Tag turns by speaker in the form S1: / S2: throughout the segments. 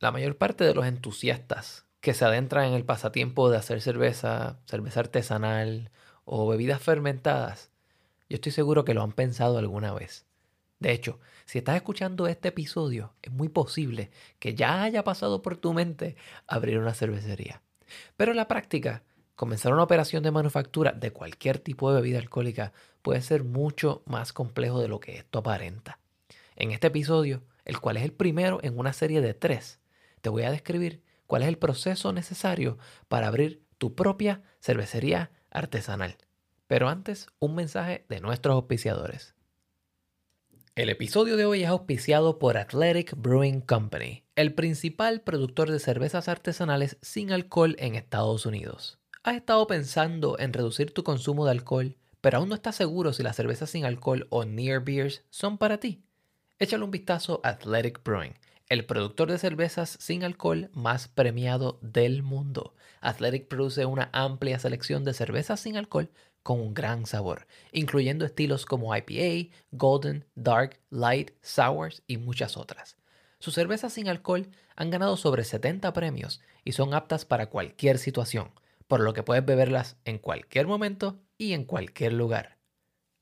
S1: la mayor parte de los entusiastas que se adentran en el pasatiempo de hacer cerveza, cerveza artesanal o bebidas fermentadas, yo estoy seguro que lo han pensado alguna vez. De hecho, si estás escuchando este episodio, es muy posible que ya haya pasado por tu mente abrir una cervecería. Pero en la práctica, comenzar una operación de manufactura de cualquier tipo de bebida alcohólica puede ser mucho más complejo de lo que esto aparenta. En este episodio, el cual es el primero en una serie de tres, te voy a describir cuál es el proceso necesario para abrir tu propia cervecería artesanal. Pero antes, un mensaje de nuestros auspiciadores. El episodio de hoy es auspiciado por Athletic Brewing Company, el principal productor de cervezas artesanales sin alcohol en Estados Unidos. ¿Has estado pensando en reducir tu consumo de alcohol, pero aún no estás seguro si las cervezas sin alcohol o near beers son para ti? Échale un vistazo a Athletic Brewing el productor de cervezas sin alcohol más premiado del mundo. Athletic produce una amplia selección de cervezas sin alcohol con un gran sabor, incluyendo estilos como IPA, Golden, Dark, Light, Sours y muchas otras. Sus cervezas sin alcohol han ganado sobre 70 premios y son aptas para cualquier situación, por lo que puedes beberlas en cualquier momento y en cualquier lugar.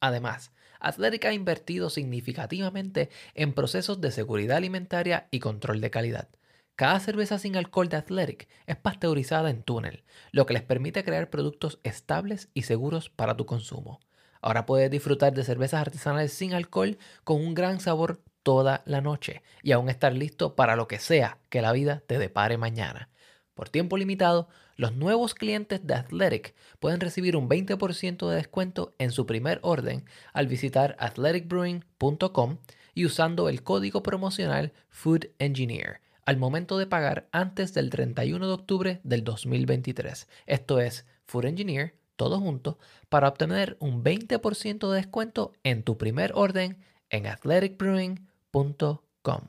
S1: Además, Athletic ha invertido significativamente en procesos de seguridad alimentaria y control de calidad. Cada cerveza sin alcohol de Athletic es pasteurizada en túnel, lo que les permite crear productos estables y seguros para tu consumo. Ahora puedes disfrutar de cervezas artesanales sin alcohol con un gran sabor toda la noche y aún estar listo para lo que sea que la vida te depare mañana. Por tiempo limitado, los nuevos clientes de Athletic pueden recibir un 20% de descuento en su primer orden al visitar athleticbrewing.com y usando el código promocional Food Engineer al momento de pagar antes del 31 de octubre del 2023. Esto es Food Engineer, todo junto, para obtener un 20% de descuento en tu primer orden en athleticbrewing.com.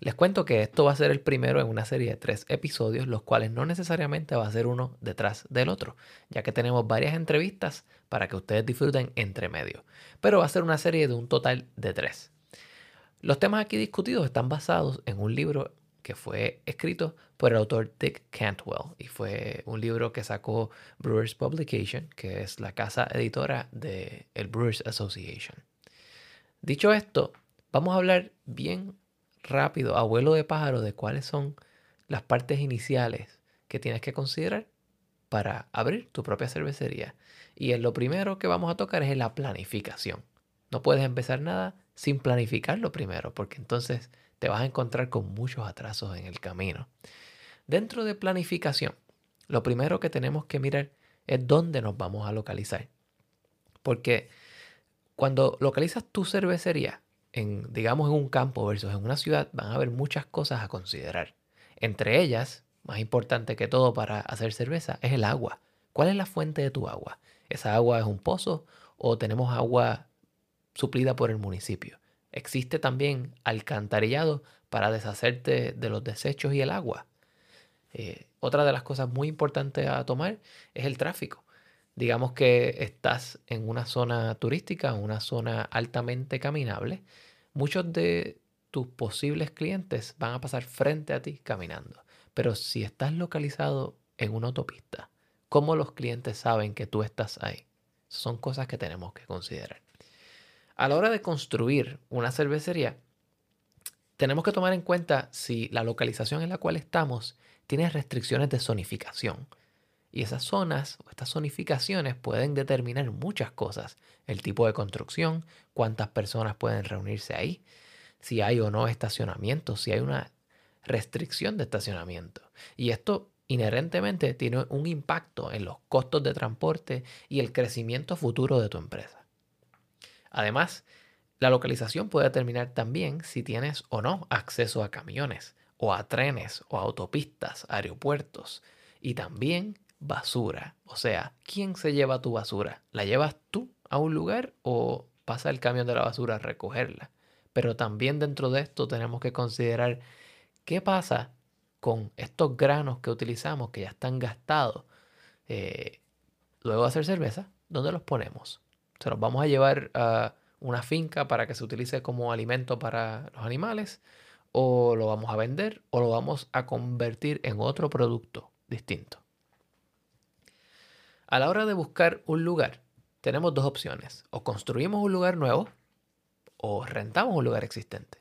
S1: Les cuento que esto va a ser el primero en una serie de tres episodios, los cuales no necesariamente va a ser uno detrás del otro, ya que tenemos varias entrevistas para que ustedes disfruten entre medio. Pero va a ser una serie de un total de tres. Los temas aquí discutidos están basados en un libro que fue escrito por el autor Dick Cantwell y fue un libro que sacó Brewers Publication, que es la casa editora de el Brewers Association. Dicho esto, vamos a hablar bien rápido, abuelo de pájaro, de cuáles son las partes iniciales que tienes que considerar para abrir tu propia cervecería. Y lo primero que vamos a tocar es la planificación. No puedes empezar nada sin planificarlo primero, porque entonces te vas a encontrar con muchos atrasos en el camino. Dentro de planificación, lo primero que tenemos que mirar es dónde nos vamos a localizar. Porque cuando localizas tu cervecería, digamos, en un campo versus en una ciudad, van a haber muchas cosas a considerar. Entre ellas, más importante que todo para hacer cerveza, es el agua. ¿Cuál es la fuente de tu agua? ¿Esa agua es un pozo o tenemos agua suplida por el municipio? Existe también alcantarillado para deshacerte de los desechos y el agua. Eh, otra de las cosas muy importantes a tomar es el tráfico. Digamos que estás en una zona turística, una zona altamente caminable muchos de tus posibles clientes van a pasar frente a ti caminando. Pero si estás localizado en una autopista, ¿cómo los clientes saben que tú estás ahí? Son cosas que tenemos que considerar. A la hora de construir una cervecería, tenemos que tomar en cuenta si la localización en la cual estamos tiene restricciones de zonificación. Y esas zonas o estas zonificaciones pueden determinar muchas cosas. El tipo de construcción, cuántas personas pueden reunirse ahí, si hay o no estacionamiento, si hay una restricción de estacionamiento. Y esto inherentemente tiene un impacto en los costos de transporte y el crecimiento futuro de tu empresa. Además, La localización puede determinar también si tienes o no acceso a camiones, o a trenes, o a autopistas, aeropuertos, y también basura. O sea, ¿quién se lleva tu basura? ¿La llevas tú a un lugar o pasa el camión de la basura a recogerla? Pero también dentro de esto tenemos que considerar qué pasa con estos granos que utilizamos que ya están gastados. Eh, luego de hacer cerveza, ¿dónde los ponemos? ¿Se los vamos a llevar a una finca para que se utilice como alimento para los animales? ¿O lo vamos a vender? ¿O lo vamos a convertir en otro producto distinto? A la hora de buscar un lugar, tenemos dos opciones. O construimos un lugar nuevo o rentamos un lugar existente.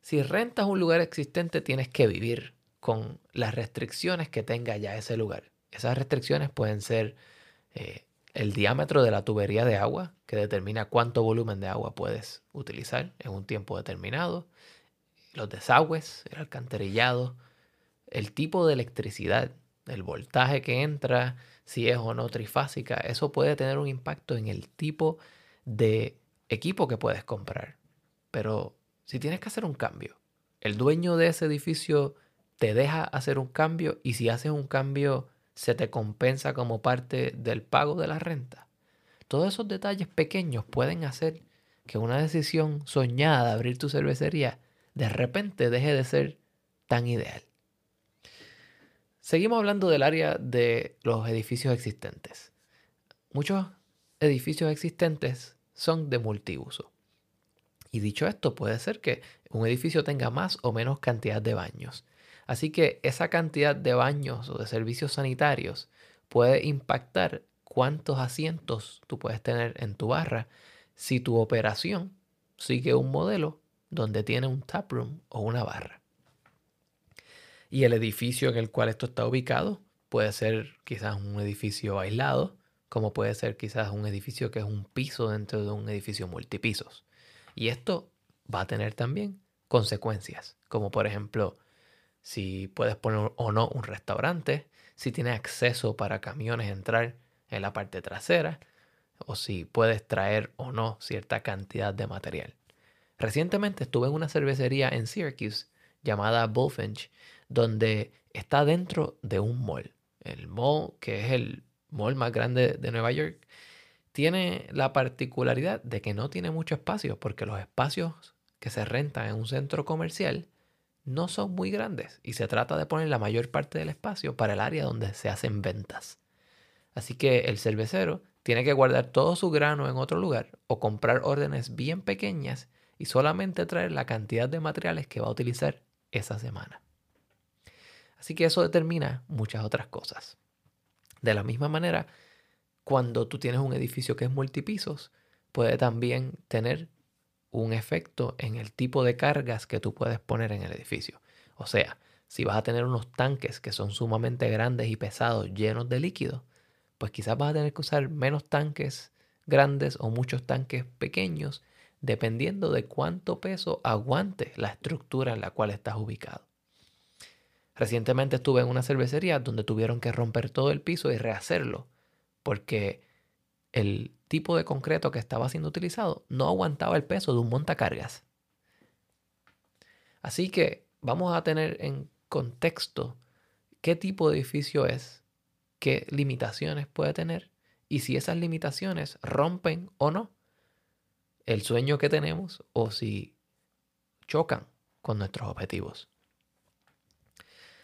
S1: Si rentas un lugar existente, tienes que vivir con las restricciones que tenga ya ese lugar. Esas restricciones pueden ser eh, el diámetro de la tubería de agua, que determina cuánto volumen de agua puedes utilizar en un tiempo determinado, los desagües, el alcantarillado, el tipo de electricidad, el voltaje que entra, si es o no trifásica, eso puede tener un impacto en el tipo de equipo que puedes comprar. Pero si tienes que hacer un cambio, el dueño de ese edificio te deja hacer un cambio y si haces un cambio se te compensa como parte del pago de la renta. Todos esos detalles pequeños pueden hacer que una decisión soñada de abrir tu cervecería de repente deje de ser tan ideal. Seguimos hablando del área de los edificios existentes. Muchos edificios existentes son de multiuso. Y dicho esto, puede ser que un edificio tenga más o menos cantidad de baños. Así que esa cantidad de baños o de servicios sanitarios puede impactar cuántos asientos tú puedes tener en tu barra si tu operación sigue un modelo donde tiene un taproom o una barra. Y el edificio en el cual esto está ubicado puede ser quizás un edificio aislado, como puede ser quizás un edificio que es un piso dentro de un edificio multipisos. Y esto va a tener también consecuencias, como por ejemplo si puedes poner o no un restaurante, si tienes acceso para camiones entrar en la parte trasera, o si puedes traer o no cierta cantidad de material. Recientemente estuve en una cervecería en Syracuse llamada Bullfinch, donde está dentro de un mall. El mall, que es el mall más grande de Nueva York, tiene la particularidad de que no tiene mucho espacio, porque los espacios que se rentan en un centro comercial no son muy grandes y se trata de poner la mayor parte del espacio para el área donde se hacen ventas. Así que el cervecero tiene que guardar todo su grano en otro lugar o comprar órdenes bien pequeñas y solamente traer la cantidad de materiales que va a utilizar esa semana. Así que eso determina muchas otras cosas. De la misma manera, cuando tú tienes un edificio que es multipisos, puede también tener un efecto en el tipo de cargas que tú puedes poner en el edificio. O sea, si vas a tener unos tanques que son sumamente grandes y pesados, llenos de líquido, pues quizás vas a tener que usar menos tanques grandes o muchos tanques pequeños, dependiendo de cuánto peso aguante la estructura en la cual estás ubicado. Recientemente estuve en una cervecería donde tuvieron que romper todo el piso y rehacerlo porque el tipo de concreto que estaba siendo utilizado no aguantaba el peso de un montacargas. Así que vamos a tener en contexto qué tipo de edificio es, qué limitaciones puede tener y si esas limitaciones rompen o no el sueño que tenemos o si chocan con nuestros objetivos.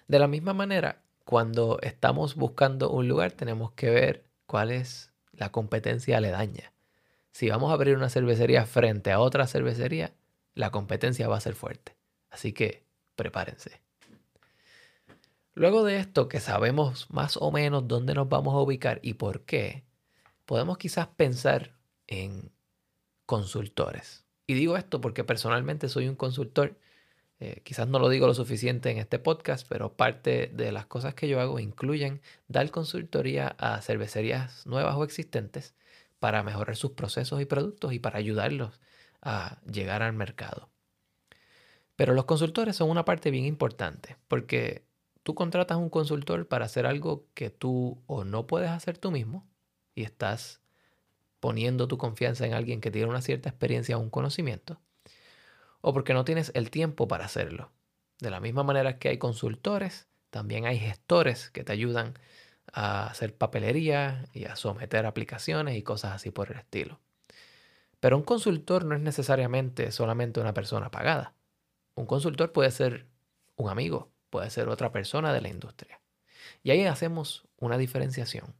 S1: De la misma manera, cuando estamos buscando un lugar, tenemos que ver cuál es la competencia aledaña. Si vamos a abrir una cervecería frente a otra cervecería, la competencia va a ser fuerte. Así que prepárense. Luego de esto, que sabemos más o menos dónde nos vamos a ubicar y por qué, podemos quizás pensar en consultores. Y digo esto porque personalmente soy un consultor eh, quizás no lo digo lo suficiente en este podcast, pero parte de las cosas que yo hago incluyen dar consultoría a cervecerías nuevas o existentes para mejorar sus procesos y productos y para ayudarlos a llegar al mercado. Pero los consultores son una parte bien importante porque tú contratas un consultor para hacer algo que tú o no puedes hacer tú mismo y estás poniendo tu confianza en alguien que tiene una cierta experiencia o un conocimiento, o porque no tienes el tiempo para hacerlo. De la misma manera que hay consultores, también hay gestores que te ayudan a hacer papelería y a someter aplicaciones y cosas así por el estilo. Pero un consultor no es necesariamente solamente una persona pagada. Un consultor puede ser un amigo, puede ser otra persona de la industria. Y ahí hacemos una diferenciación.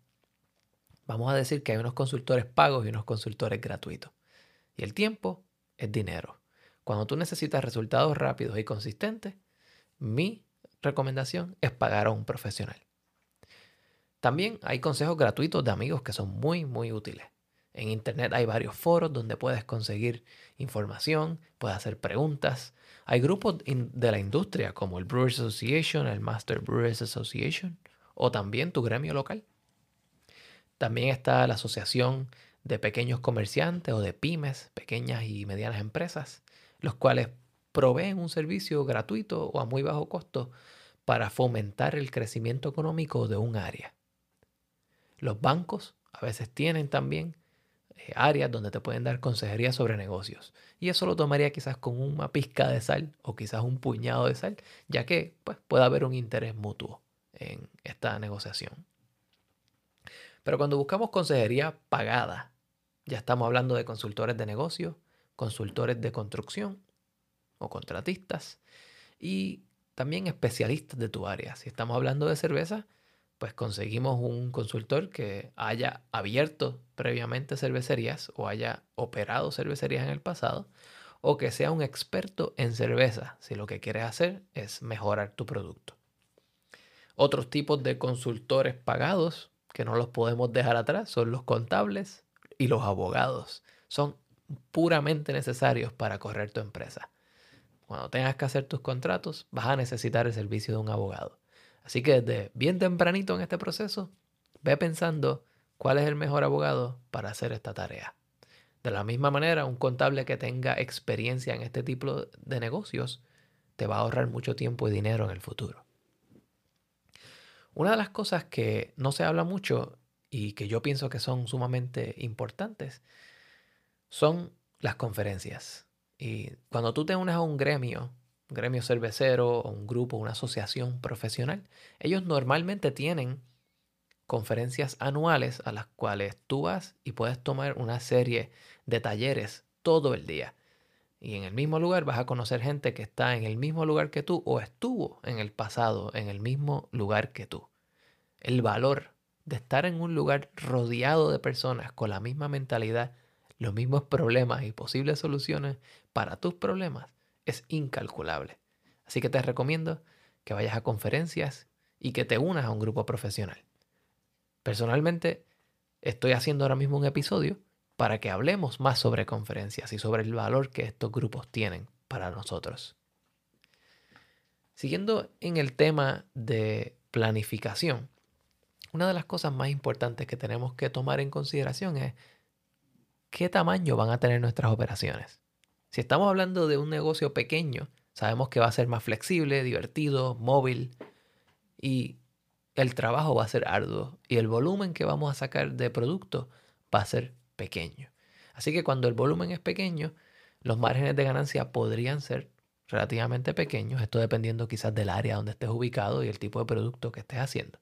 S1: Vamos a decir que hay unos consultores pagos y unos consultores gratuitos. Y el tiempo es dinero. Cuando tú necesitas resultados rápidos y consistentes, mi recomendación es pagar a un profesional. También hay consejos gratuitos de amigos que son muy, muy útiles. En Internet hay varios foros donde puedes conseguir información, puedes hacer preguntas. Hay grupos de la industria como el Brewers Association, el Master Brewers Association o también tu gremio local. También está la Asociación de Pequeños Comerciantes o de pymes, pequeñas y medianas empresas, los cuales proveen un servicio gratuito o a muy bajo costo para fomentar el crecimiento económico de un área. Los bancos a veces tienen también eh, áreas donde te pueden dar consejería sobre negocios. Y eso lo tomaría quizás con una pizca de sal o quizás un puñado de sal, ya que pues, puede haber un interés mutuo en esta negociación. Pero cuando buscamos consejería pagada, ya estamos hablando de consultores de negocios, consultores de construcción o contratistas y también especialistas de tu área. Si estamos hablando de cerveza, pues conseguimos un consultor que haya abierto previamente cervecerías o haya operado cervecerías en el pasado o que sea un experto en cerveza si lo que quieres hacer es mejorar tu producto. Otros tipos de consultores pagados que no los podemos dejar atrás son los contables y los abogados. Son puramente necesarios para correr tu empresa. Cuando tengas que hacer tus contratos, vas a necesitar el servicio de un abogado. Así que desde bien tempranito en este proceso, ve pensando cuál es el mejor abogado para hacer esta tarea. De la misma manera, un contable que tenga experiencia en este tipo de negocios te va a ahorrar mucho tiempo y dinero en el futuro. Una de las cosas que no se habla mucho y que yo pienso que son sumamente importantes son las conferencias. Y cuando tú te unes a un gremio, gremio cervecero o un grupo, una asociación profesional, ellos normalmente tienen conferencias anuales a las cuales tú vas y puedes tomar una serie de talleres todo el día. Y en el mismo lugar vas a conocer gente que está en el mismo lugar que tú o estuvo en el pasado en el mismo lugar que tú. El valor de estar en un lugar rodeado de personas con la misma mentalidad, los mismos problemas y posibles soluciones para tus problemas es incalculable. Así que te recomiendo que vayas a conferencias y que te unas a un grupo profesional. Personalmente, estoy haciendo ahora mismo un episodio para que hablemos más sobre conferencias y sobre el valor que estos grupos tienen para nosotros. Siguiendo en el tema de planificación, una de las cosas más importantes que tenemos que tomar en consideración es qué tamaño van a tener nuestras operaciones. Si estamos hablando de un negocio pequeño, sabemos que va a ser más flexible, divertido, móvil y el trabajo va a ser arduo y el volumen que vamos a sacar de producto va a ser pequeño. Así que cuando el volumen es pequeño, los márgenes de ganancia podrían ser relativamente pequeños, esto dependiendo quizás del área donde estés ubicado y el tipo de producto que estés haciendo.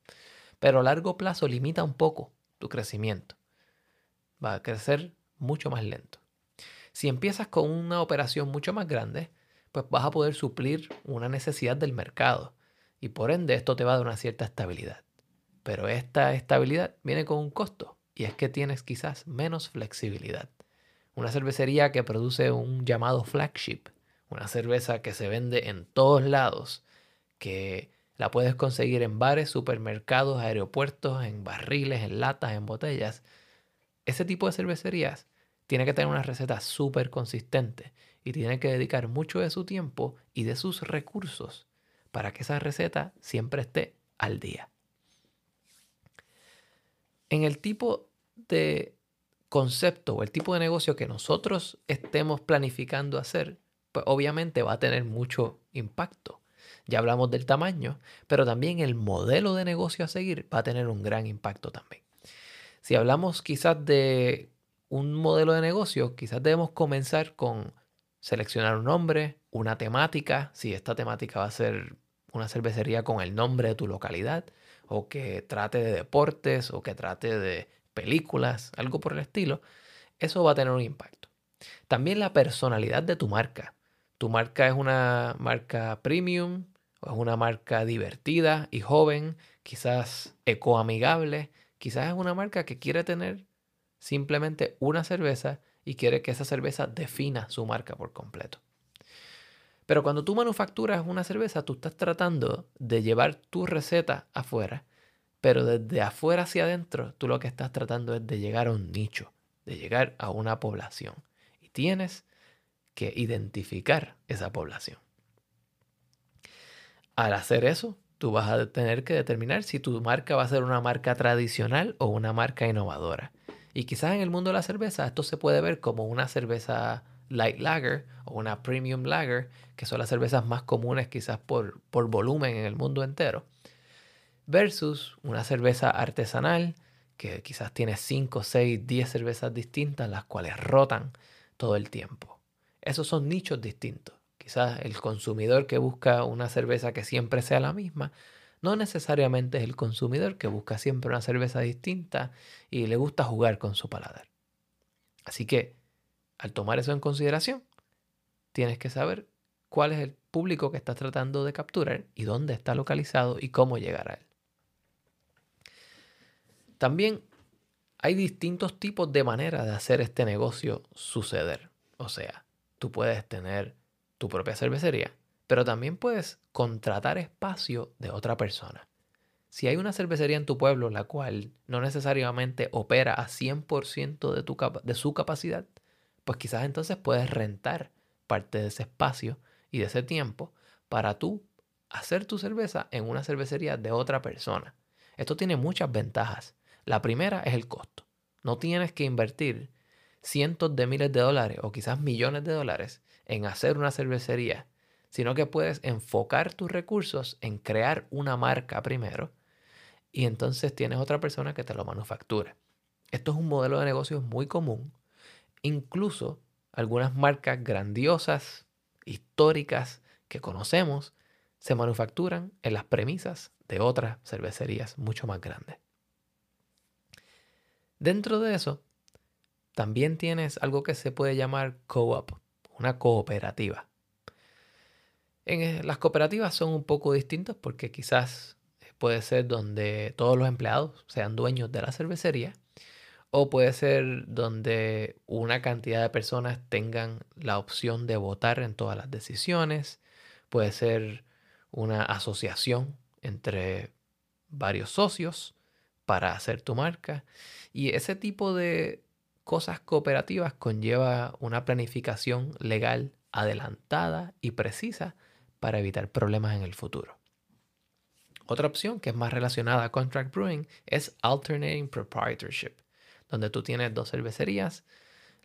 S1: Pero a largo plazo limita un poco tu crecimiento. Va a crecer mucho más lento. Si empiezas con una operación mucho más grande, pues vas a poder suplir una necesidad del mercado y por ende esto te va a dar una cierta estabilidad. Pero esta estabilidad viene con un costo y es que tienes quizás menos flexibilidad. Una cervecería que produce un llamado flagship, una cerveza que se vende en todos lados, que la puedes conseguir en bares, supermercados, aeropuertos, en barriles, en latas, en botellas. Ese tipo de cervecerías tiene que tener una receta súper consistente y tiene que dedicar mucho de su tiempo y de sus recursos para que esa receta siempre esté al día. En el tipo de concepto o el tipo de negocio que nosotros estemos planificando hacer, pues obviamente va a tener mucho impacto. Ya hablamos del tamaño, pero también el modelo de negocio a seguir va a tener un gran impacto también. Si hablamos quizás de un modelo de negocio, quizás debemos comenzar con seleccionar un nombre, una temática, si esta temática va a ser una cervecería con el nombre de tu localidad, o que trate de deportes, o que trate de películas, algo por el estilo, eso va a tener un impacto. También la personalidad de tu marca. Tu marca es una marca premium, o es una marca divertida y joven, quizás ecoamigable, quizás es una marca que quiere tener simplemente una cerveza y quiere que esa cerveza defina su marca por completo. Pero cuando tú manufacturas una cerveza, tú estás tratando de llevar tu receta afuera, pero desde afuera hacia adentro, tú lo que estás tratando es de llegar a un nicho, de llegar a una población. Y tienes que identificar esa población. Al hacer eso, tú vas a tener que determinar si tu marca va a ser una marca tradicional o una marca innovadora. Y quizás en el mundo de la cerveza esto se puede ver como una cerveza light lager o una premium lager, que son las cervezas más comunes quizás por, por volumen en el mundo entero, versus una cerveza artesanal que quizás tiene 5, 6, 10 cervezas distintas, las cuales rotan todo el tiempo. Esos son nichos distintos. Quizás el consumidor que busca una cerveza que siempre sea la misma, no necesariamente es el consumidor que busca siempre una cerveza distinta y le gusta jugar con su paladar. Así que, al tomar eso en consideración, tienes que saber cuál es el público que estás tratando de capturar y dónde está localizado y cómo llegar a él. También hay distintos tipos de maneras de hacer este negocio suceder. O sea, tú puedes tener tu propia cervecería, pero también puedes contratar espacio de otra persona. Si hay una cervecería en tu pueblo la cual no necesariamente opera a 100% de, tu de su capacidad, pues quizás entonces puedes rentar parte de ese espacio y de ese tiempo para tú hacer tu cerveza en una cervecería de otra persona. Esto tiene muchas ventajas. La primera es el costo. No tienes que invertir cientos de miles de dólares o quizás millones de dólares en hacer una cervecería, sino que puedes enfocar tus recursos en crear una marca primero y entonces tienes otra persona que te lo manufactura. Esto es un modelo de negocio muy común. Incluso algunas marcas grandiosas, históricas que conocemos, se manufacturan en las premisas de otras cervecerías mucho más grandes. Dentro de eso, también tienes algo que se puede llamar co-op, una cooperativa. Eh, las cooperativas son un poco distintas porque quizás puede ser donde todos los empleados sean dueños de la cervecería o puede ser donde una cantidad de personas tengan la opción de votar en todas las decisiones. Puede ser una asociación entre varios socios para hacer tu marca. Y ese tipo de cosas cooperativas conlleva una planificación legal adelantada y precisa para evitar problemas en el futuro. Otra opción que es más relacionada a contract brewing es alternating proprietorship, donde tú tienes dos cervecerías,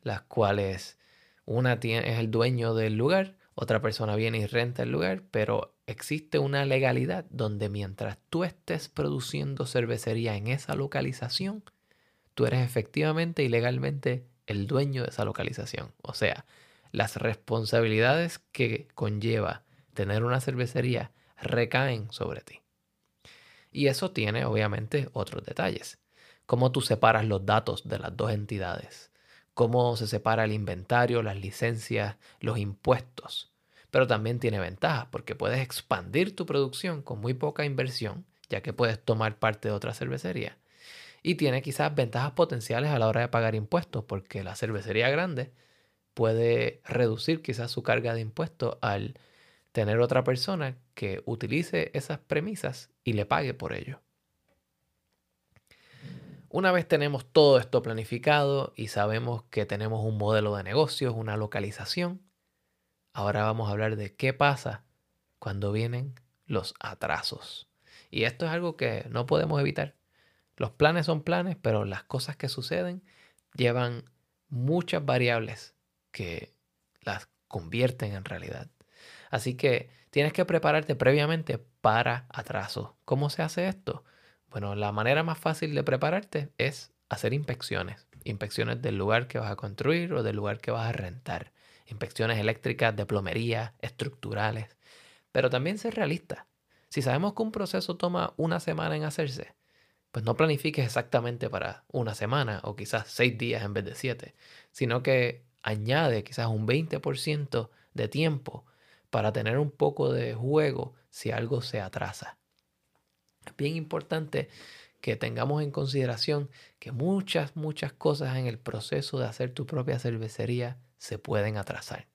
S1: las cuales una es el dueño del lugar, otra persona viene y renta el lugar, pero existe una legalidad donde mientras tú estés produciendo cervecería en esa localización, tú eres efectivamente y legalmente el dueño de esa localización. O sea, las responsabilidades que conlleva tener una cervecería recaen sobre ti. Y eso tiene obviamente otros detalles. Cómo tú separas los datos de las dos entidades. Cómo se separa el inventario, las licencias, los impuestos. Pero también tiene ventajas porque puedes expandir tu producción con muy poca inversión, ya que puedes tomar parte de otra cervecería y tiene quizás ventajas potenciales a la hora de pagar impuestos, porque la cervecería grande puede reducir quizás su carga de impuestos al tener otra persona que utilice esas premisas y le pague por ello. Una vez tenemos todo esto planificado y sabemos que tenemos un modelo de negocios, una localización, ahora vamos a hablar de qué pasa cuando vienen los atrasos. Y esto es algo que no podemos evitar. Los planes son planes, pero las cosas que suceden llevan muchas variables que las convierten en realidad. Así que tienes que prepararte previamente para atrasos. ¿Cómo se hace esto? Bueno, la manera más fácil de prepararte es hacer inspecciones. inspecciones del lugar que vas a construir o del lugar que vas a rentar, inspecciones eléctricas, de plomería, estructurales, pero también ser realista. Si sabemos que un proceso toma una semana en hacerse, pues no planifiques exactamente para una semana o quizás seis días en vez de siete, sino que añade quizás un 20% de tiempo para tener un poco de juego si algo se atrasa. Es bien importante que tengamos en consideración que muchas, muchas cosas en el proceso de hacer tu propia cervecería se pueden atrasar.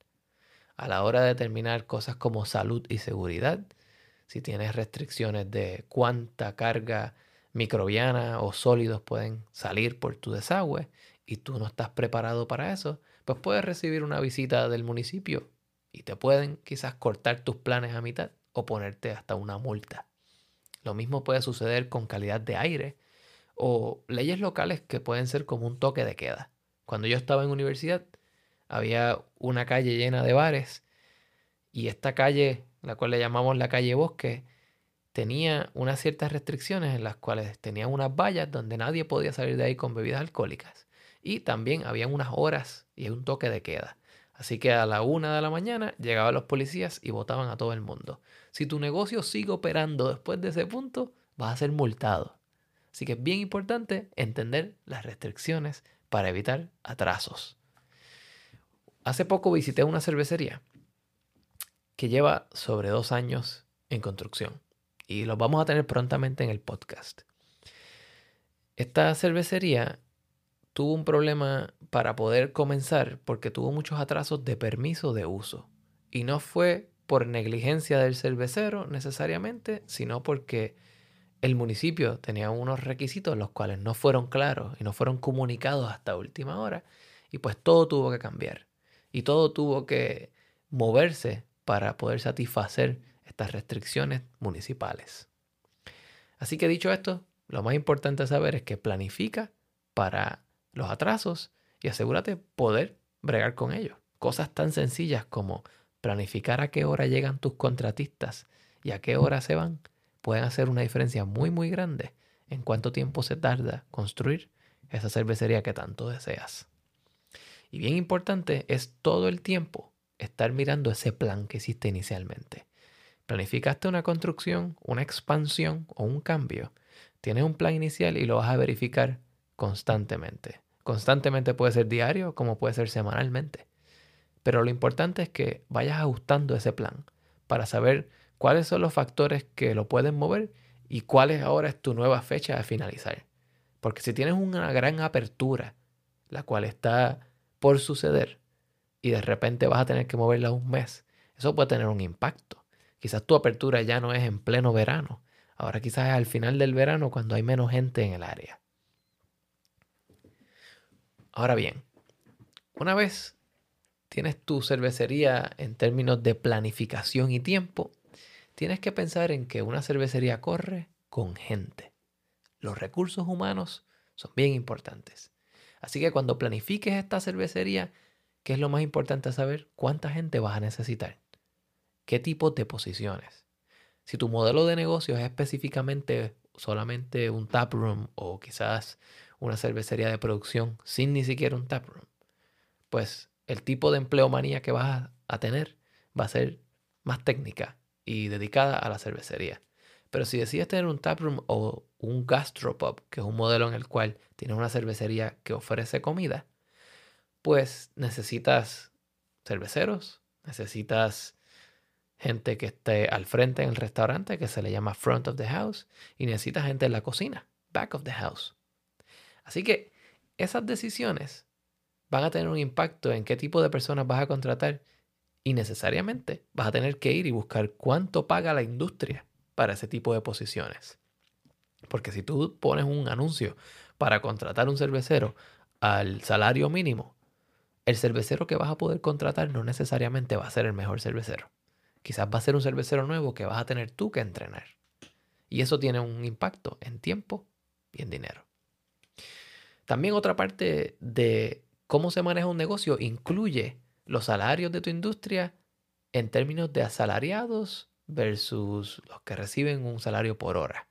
S1: A la hora de determinar cosas como salud y seguridad, si tienes restricciones de cuánta carga microbiana o sólidos pueden salir por tu desagüe y tú no estás preparado para eso, pues puedes recibir una visita del municipio y te pueden quizás cortar tus planes a mitad o ponerte hasta una multa. Lo mismo puede suceder con calidad de aire o leyes locales que pueden ser como un toque de queda. Cuando yo estaba en universidad había una calle llena de bares y esta calle, la cual le llamamos la calle Bosque, tenía unas ciertas restricciones en las cuales tenía unas vallas donde nadie podía salir de ahí con bebidas alcohólicas. Y también había unas horas y un toque de queda. Así que a la una de la mañana llegaban los policías y votaban a todo el mundo. Si tu negocio sigue operando después de ese punto, vas a ser multado. Así que es bien importante entender las restricciones para evitar atrasos. Hace poco visité una cervecería que lleva sobre dos años en construcción y los vamos a tener prontamente en el podcast. Esta cervecería tuvo un problema para poder comenzar porque tuvo muchos atrasos de permiso de uso. Y no fue por negligencia del cervecero necesariamente, sino porque el municipio tenía unos requisitos los cuales no fueron claros y no fueron comunicados hasta última hora. Y pues todo tuvo que cambiar. Y todo tuvo que moverse para poder satisfacer estas restricciones municipales. Así que dicho esto, lo más importante saber es que planifica para los atrasos y asegúrate poder bregar con ellos. Cosas tan sencillas como planificar a qué hora llegan tus contratistas y a qué hora se van pueden hacer una diferencia muy muy grande en cuánto tiempo se tarda construir esa cervecería que tanto deseas. Y bien importante es todo el tiempo estar mirando ese plan que hiciste inicialmente. Planificaste una construcción, una expansión o un cambio. Tienes un plan inicial y lo vas a verificar constantemente. Constantemente puede ser diario como puede ser semanalmente. Pero lo importante es que vayas ajustando ese plan para saber cuáles son los factores que lo pueden mover y cuál es ahora es tu nueva fecha de finalizar. Porque si tienes una gran apertura, la cual está por suceder, y de repente vas a tener que moverla un mes, eso puede tener un impacto. Quizás tu apertura ya no es en pleno verano, ahora quizás es al final del verano cuando hay menos gente en el área. Ahora bien, una vez tienes tu cervecería en términos de planificación y tiempo, tienes que pensar en que una cervecería corre con gente. Los recursos humanos son bien importantes. Así que cuando planifiques esta cervecería, ¿qué es lo más importante saber? ¿Cuánta gente vas a necesitar? ¿Qué tipo de posiciones? Si tu modelo de negocio es específicamente solamente un tap room o quizás una cervecería de producción sin ni siquiera un taproom, pues el tipo de empleomanía que vas a tener va a ser más técnica y dedicada a la cervecería. Pero si decides tener un taproom o un gastropub, que es un modelo en el cual tienes una cervecería que ofrece comida, pues necesitas cerveceros, necesitas gente que esté al frente en el restaurante, que se le llama front of the house, y necesitas gente en la cocina, back of the house. Así que esas decisiones van a tener un impacto en qué tipo de personas vas a contratar y necesariamente vas a tener que ir y buscar cuánto paga la industria para ese tipo de posiciones. Porque si tú pones un anuncio para contratar un cervecero al salario mínimo, el cervecero que vas a poder contratar no necesariamente va a ser el mejor cervecero. Quizás va a ser un cervecero nuevo que vas a tener tú que entrenar. Y eso tiene un impacto en tiempo y en dinero. También otra parte de cómo se maneja un negocio incluye los salarios de tu industria en términos de asalariados versus los que reciben un salario por hora.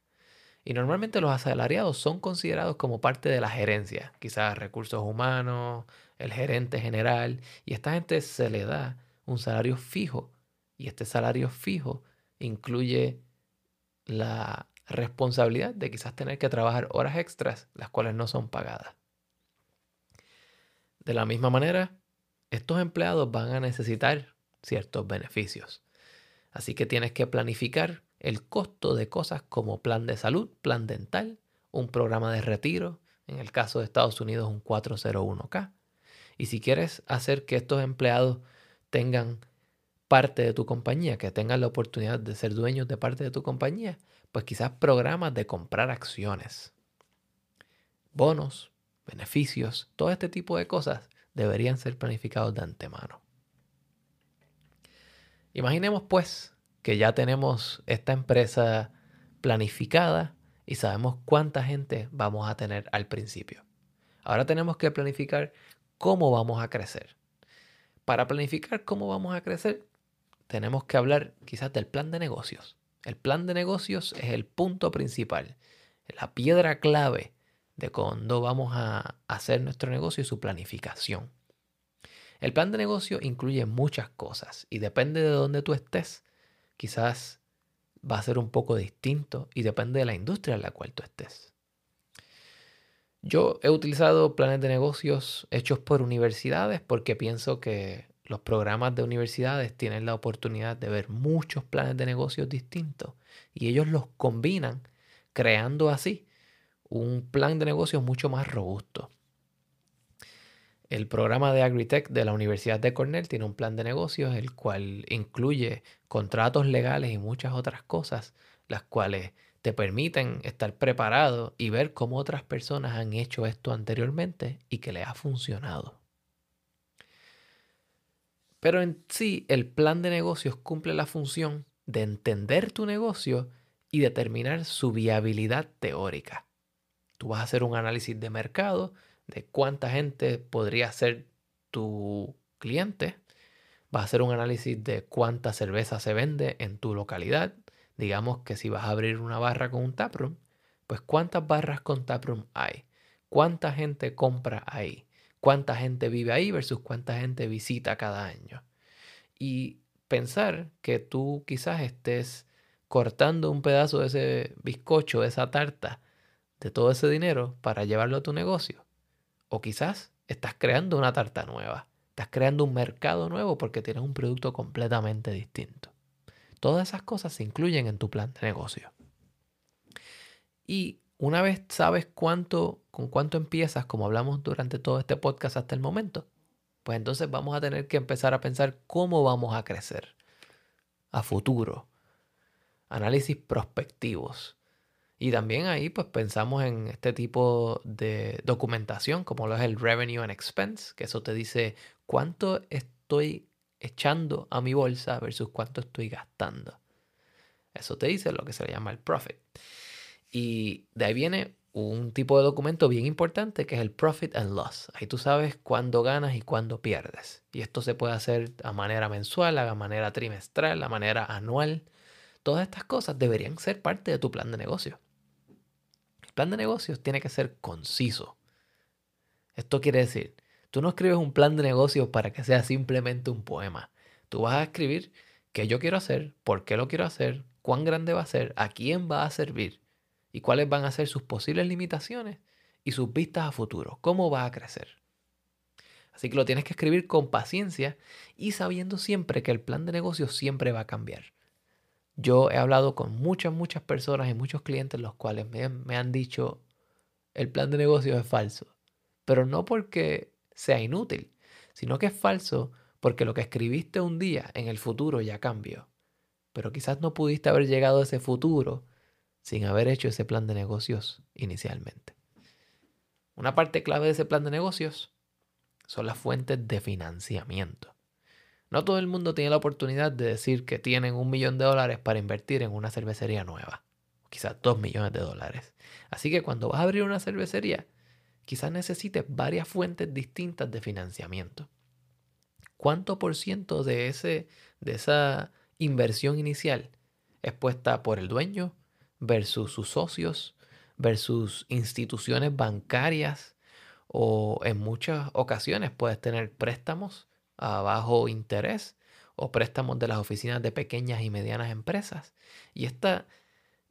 S1: Y normalmente los asalariados son considerados como parte de la gerencia, quizás recursos humanos, el gerente general, y a esta gente se le da un salario fijo. Y este salario fijo incluye la responsabilidad de quizás tener que trabajar horas extras, las cuales no son pagadas. De la misma manera, estos empleados van a necesitar ciertos beneficios. Así que tienes que planificar el costo de cosas como plan de salud, plan dental, un programa de retiro, en el caso de Estados Unidos un 401k. Y si quieres hacer que estos empleados tengan parte de tu compañía, que tengan la oportunidad de ser dueños de parte de tu compañía, pues quizás programas de comprar acciones, bonos, beneficios, todo este tipo de cosas deberían ser planificados de antemano. Imaginemos pues que ya tenemos esta empresa planificada y sabemos cuánta gente vamos a tener al principio. Ahora tenemos que planificar cómo vamos a crecer. Para planificar cómo vamos a crecer, tenemos que hablar quizás del plan de negocios. El plan de negocios es el punto principal, la piedra clave de cuando vamos a hacer nuestro negocio y su planificación. El plan de negocio incluye muchas cosas y depende de dónde tú estés, quizás va a ser un poco distinto y depende de la industria en la cual tú estés. Yo he utilizado planes de negocios hechos por universidades porque pienso que los programas de universidades tienen la oportunidad de ver muchos planes de negocios distintos y ellos los combinan creando así un plan de negocios mucho más robusto. El programa de Agritech de la Universidad de Cornell tiene un plan de negocios el cual incluye contratos legales y muchas otras cosas, las cuales te permiten estar preparado y ver cómo otras personas han hecho esto anteriormente y que le ha funcionado. Pero en sí, el plan de negocios cumple la función de entender tu negocio y determinar su viabilidad teórica. Tú vas a hacer un análisis de mercado de cuánta gente podría ser tu cliente. Vas a hacer un análisis de cuánta cerveza se vende en tu localidad. Digamos que si vas a abrir una barra con un taproom, pues cuántas barras con taproom hay. ¿Cuánta gente compra ahí? ¿Cuánta gente vive ahí versus cuánta gente visita cada año? Y pensar que tú quizás estés cortando un pedazo de ese bizcocho, de esa tarta, de todo ese dinero para llevarlo a tu negocio o quizás estás creando una tarta nueva. Estás creando un mercado nuevo porque tienes un producto completamente distinto. Todas esas cosas se incluyen en tu plan de negocio. Y una vez sabes cuánto, con cuánto empiezas, como hablamos durante todo este podcast hasta el momento, pues entonces vamos a tener que empezar a pensar cómo vamos a crecer a futuro. Análisis prospectivos. Y también ahí pues pensamos en este tipo de documentación como lo es el Revenue and Expense, que eso te dice cuánto estoy echando a mi bolsa versus cuánto estoy gastando. Eso te dice lo que se le llama el profit. Y de ahí viene un tipo de documento bien importante que es el profit and loss. Ahí tú sabes cuándo ganas y cuándo pierdes. Y esto se puede hacer a manera mensual, a manera trimestral, a manera anual. Todas estas cosas deberían ser parte de tu plan de negocio plan de negocios tiene que ser conciso. Esto quiere decir, tú no escribes un plan de negocios para que sea simplemente un poema. Tú vas a escribir qué yo quiero hacer, por qué lo quiero hacer, cuán grande va a ser, a quién va a servir y cuáles van a ser sus posibles limitaciones y sus vistas a futuro, cómo va a crecer. Así que lo tienes que escribir con paciencia y sabiendo siempre que el plan de negocios siempre va a cambiar. Yo he hablado con muchas, muchas personas y muchos clientes los cuales me, han dicho el plan de negocio es falso. Pero no porque sea inútil, sino que es falso porque lo que escribiste un día en el futuro ya cambió. Pero quizás no pudiste haber llegado a ese futuro sin haber hecho ese plan de negocios inicialmente. Una parte clave de ese plan de negocios son las fuentes de financiamiento. No todo el mundo tiene la oportunidad de decir que tienen un millón de dólares para invertir en una cervecería nueva. Quizás dos millones de dólares. Así que cuando vas a abrir una cervecería, quizás necesites varias fuentes distintas de financiamiento. ¿Cuánto por ciento de, ese, de esa inversión inicial es puesta por el dueño versus sus socios, versus instituciones bancarias o en muchas ocasiones puedes tener préstamos a bajo interés o préstamos de las oficinas de pequeñas y medianas empresas. Y esta,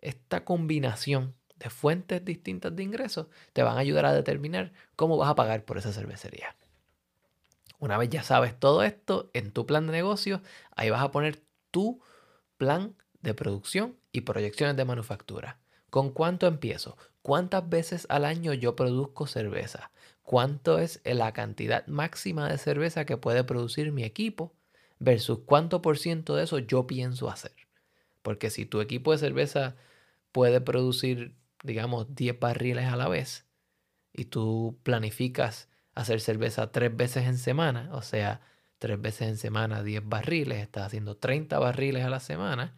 S1: esta combinación de fuentes distintas de ingresos te van a ayudar a determinar cómo vas a pagar por esa cervecería. Una vez ya sabes todo esto en tu plan de negocio, ahí vas a poner tu plan de producción y proyecciones de manufactura. ¿Con cuánto empiezo? ¿Cuántas veces al año yo produzco cerveza? ¿Cuánto es la cantidad máxima de cerveza que puede producir mi equipo? Versus cuánto por ciento de eso yo pienso hacer. Porque si tu equipo de cerveza puede producir, digamos, 10 barriles a la vez y tú planificas hacer cerveza tres veces en semana, o sea, tres veces en semana 10 barriles, estás haciendo 30 barriles a la semana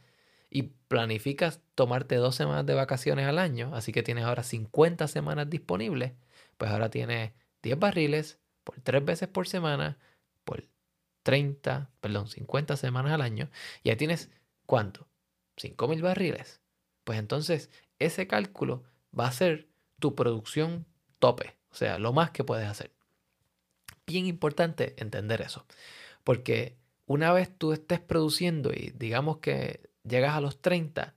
S1: y planificas tomarte dos semanas de vacaciones al año, así que tienes ahora 50 semanas disponibles, pues ahora tienes 10 barriles por tres veces por semana, por 30, perdón, 50 semanas al año, y ahí tienes ¿cuánto? 5.000 barriles. Pues entonces ese cálculo va a ser tu producción tope, o sea, lo más que puedes hacer bien importante entender eso. Porque una vez tú estés produciendo y digamos que llegas a los 30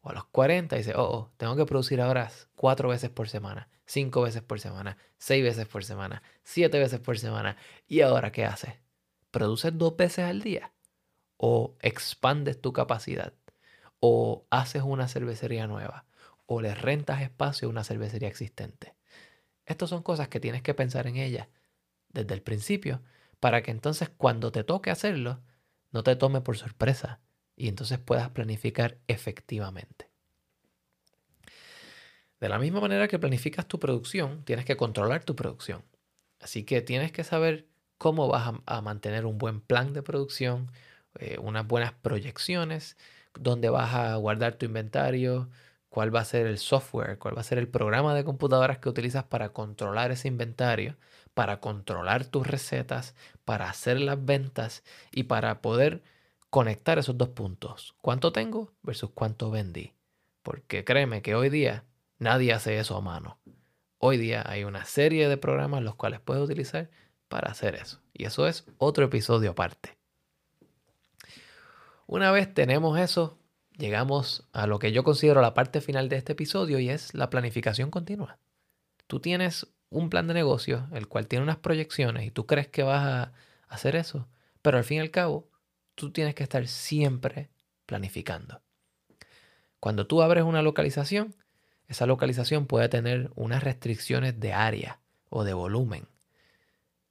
S1: o a los 40 y dices, oh, oh, tengo que producir ahora cuatro veces por semana, cinco veces por semana, seis veces por semana, siete veces por semana. ¿Y ahora qué haces? ¿Produces dos veces al día? ¿O expandes tu capacidad? ¿O haces una cervecería nueva? ¿O le rentas espacio a una cervecería existente? Estas son cosas que tienes que pensar en ellas desde el principio, para que entonces cuando te toque hacerlo, no te tome por sorpresa y entonces puedas planificar efectivamente. De la misma manera que planificas tu producción, tienes que controlar tu producción. Así que tienes que saber cómo vas a, mantener un buen plan de producción, eh, unas buenas proyecciones, dónde vas a guardar tu inventario, cuál va a ser el software, cuál va a ser el programa de computadoras que utilizas para controlar ese inventario para controlar tus recetas, para hacer las ventas y para poder conectar esos dos puntos. ¿Cuánto tengo versus cuánto vendí? Porque créeme que hoy día nadie hace eso a mano. Hoy día hay una serie de programas los cuales puedes utilizar para hacer eso. Y eso es otro episodio aparte. Una vez tenemos eso, llegamos a lo que yo considero la parte final de este episodio y es la planificación continua. Tú tienes un plan de negocio, el cual tiene unas proyecciones y tú crees que vas a hacer eso, pero al fin y al cabo, tú tienes que estar siempre planificando. Cuando tú abres una localización, esa localización puede tener unas restricciones de área o de volumen.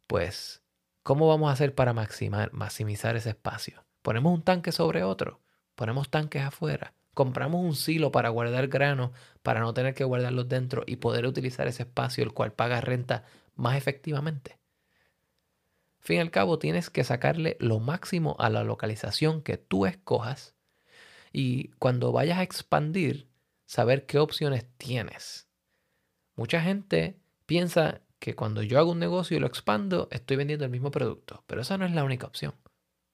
S1: Pues, ¿cómo vamos a hacer para maximizar ese espacio? ¿Ponemos un tanque sobre otro? ¿Ponemos tanques afuera? compramos un silo para guardar granos, para no tener que guardarlos dentro y poder utilizar ese espacio el cual paga renta más efectivamente. Fin y al cabo, tienes que sacarle lo máximo a la localización que tú escojas y cuando vayas a expandir, saber qué opciones tienes. Mucha gente piensa que cuando yo hago un negocio y lo expando, estoy vendiendo el mismo producto, pero esa no es la única opción.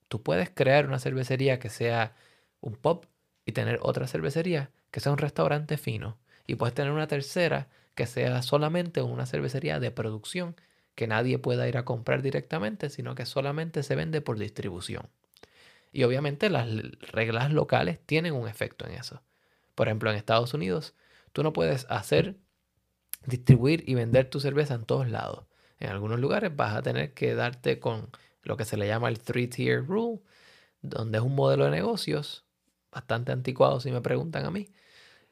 S1: Tú puedes crear una cervecería que sea un pub y tener otra cervecería que sea un restaurante fino. Y puedes tener una tercera que sea solamente una cervecería de producción que nadie pueda ir a comprar directamente, sino que solamente se vende por distribución. Y obviamente las reglas locales tienen un efecto en eso. Por ejemplo, en Estados Unidos, tú no puedes hacer, distribuir y vender tu cerveza en todos lados. En algunos lugares vas a tener que darte con lo que se le llama el three-tier rule, donde es un modelo de negocios bastante anticuado si me preguntan a mí,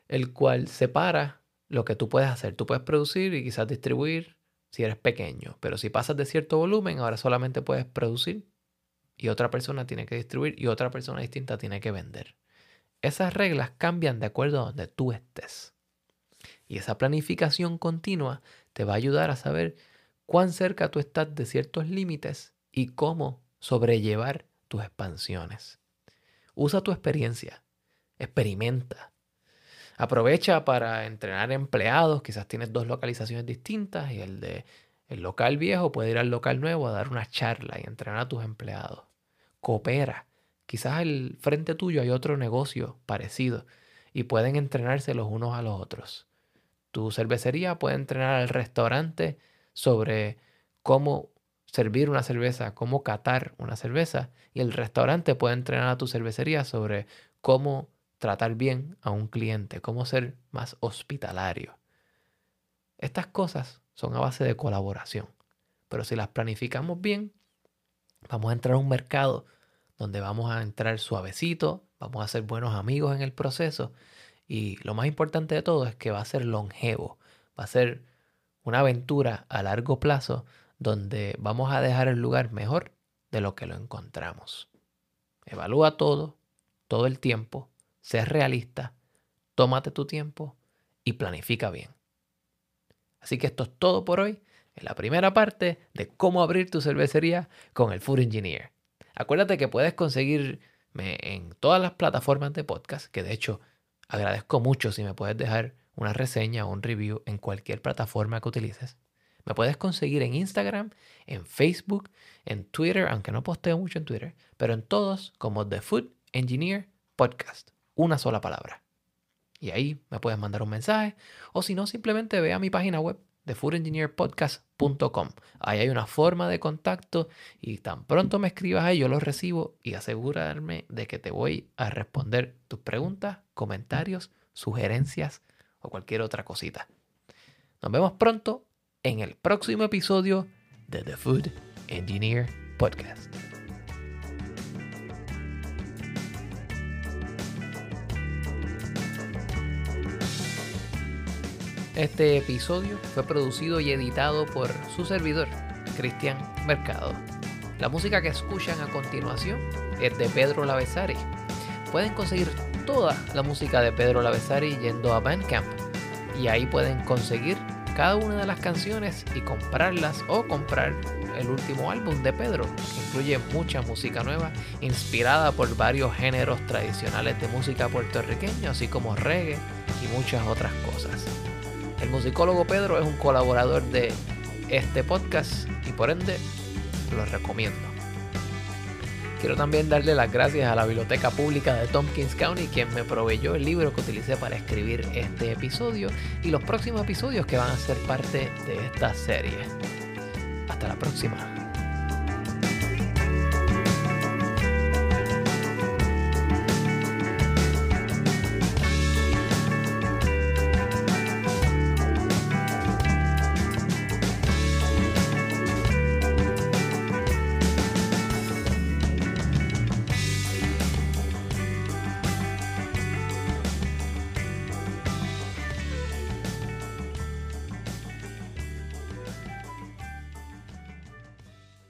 S1: el cual separa lo que tú puedes hacer. Tú puedes producir y quizás distribuir si eres pequeño, pero si pasas de cierto volumen, ahora solamente puedes producir y otra persona tiene que distribuir y otra persona distinta tiene que vender. Esas reglas cambian de acuerdo a donde tú estés. Y esa planificación continua te va a ayudar a saber cuán cerca tú estás de ciertos límites y cómo sobrellevar tus expansiones. Usa tu experiencia, experimenta. Aprovecha para entrenar empleados, quizás tienes dos localizaciones distintas y el de el local viejo puede ir al local nuevo a dar una charla y entrenar a tus empleados. Coopera. Quizás al frente tuyo hay otro negocio parecido y pueden entrenarse los unos a los otros. Tu cervecería puede entrenar al restaurante sobre cómo servir una cerveza, cómo catar una cerveza, y el restaurante puede entrenar a tu cervecería sobre cómo tratar bien a un cliente, cómo ser más hospitalario. Estas cosas son a base de colaboración, pero si las planificamos bien, vamos a entrar a un mercado donde vamos a entrar suavecito, vamos a ser buenos amigos en el proceso y lo más importante de todo es que va a ser longevo, va a ser una aventura a largo plazo donde vamos a dejar el lugar mejor de lo que lo encontramos. Evalúa todo, todo el tiempo, sé realista, tómate tu tiempo y planifica bien. Así que esto es todo por hoy en la primera parte de cómo abrir tu cervecería con el Food Engineer. Acuérdate que puedes conseguirme en todas las plataformas de podcast, que de hecho agradezco mucho si me puedes dejar una reseña o un review en cualquier plataforma que utilices. Me puedes conseguir en Instagram, en Facebook, en Twitter, aunque no posteo mucho en Twitter, pero en todos como The Food Engineer Podcast. Una sola palabra. Y ahí me puedes mandar un mensaje o si no, simplemente ve a mi página web de foodengineerpodcast.com. Ahí hay una forma de contacto y tan pronto me escribas ahí yo lo recibo y asegurarme de que te voy a responder tus preguntas, comentarios, sugerencias o cualquier otra cosita. Nos vemos pronto en el próximo episodio de The Food Engineer Podcast. Este episodio fue producido y editado por su servidor, Cristian Mercado. La música que escuchan a continuación es de Pedro Lavesari. Pueden conseguir toda la música de Pedro Lavesari yendo a Bandcamp y ahí pueden conseguir cada una de las canciones y comprarlas o comprar el último álbum de Pedro, que incluye mucha música nueva, inspirada por varios géneros tradicionales de música puertorriqueña, así como reggae y muchas otras cosas. El musicólogo Pedro es un colaborador de este podcast y por ende lo recomiendo. Quiero también darle las gracias a la Biblioteca Pública de Tompkins County, quien me proveyó el libro que utilicé para escribir este episodio y los próximos episodios que van a ser parte de esta serie. Hasta la próxima.